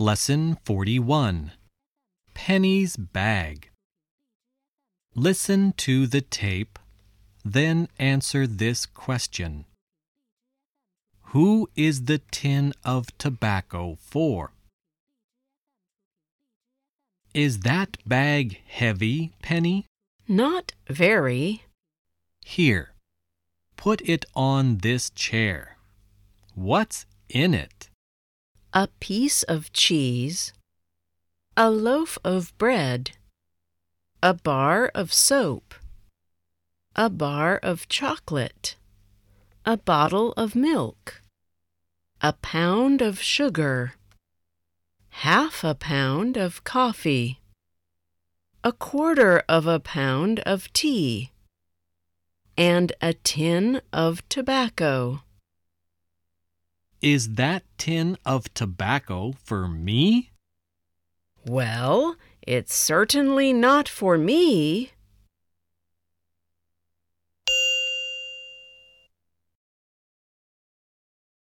Lesson 41 Penny's Bag. Listen to the tape, then answer this question Who is the tin of tobacco for? Is that bag heavy, Penny? Not very. Here, put it on this chair. What's in it? A piece of cheese, a loaf of bread, a bar of soap, a bar of chocolate, a bottle of milk, a pound of sugar, half a pound of coffee, a quarter of a pound of tea, and a tin of tobacco. Is that tin of tobacco for me? Well, it's certainly not for me.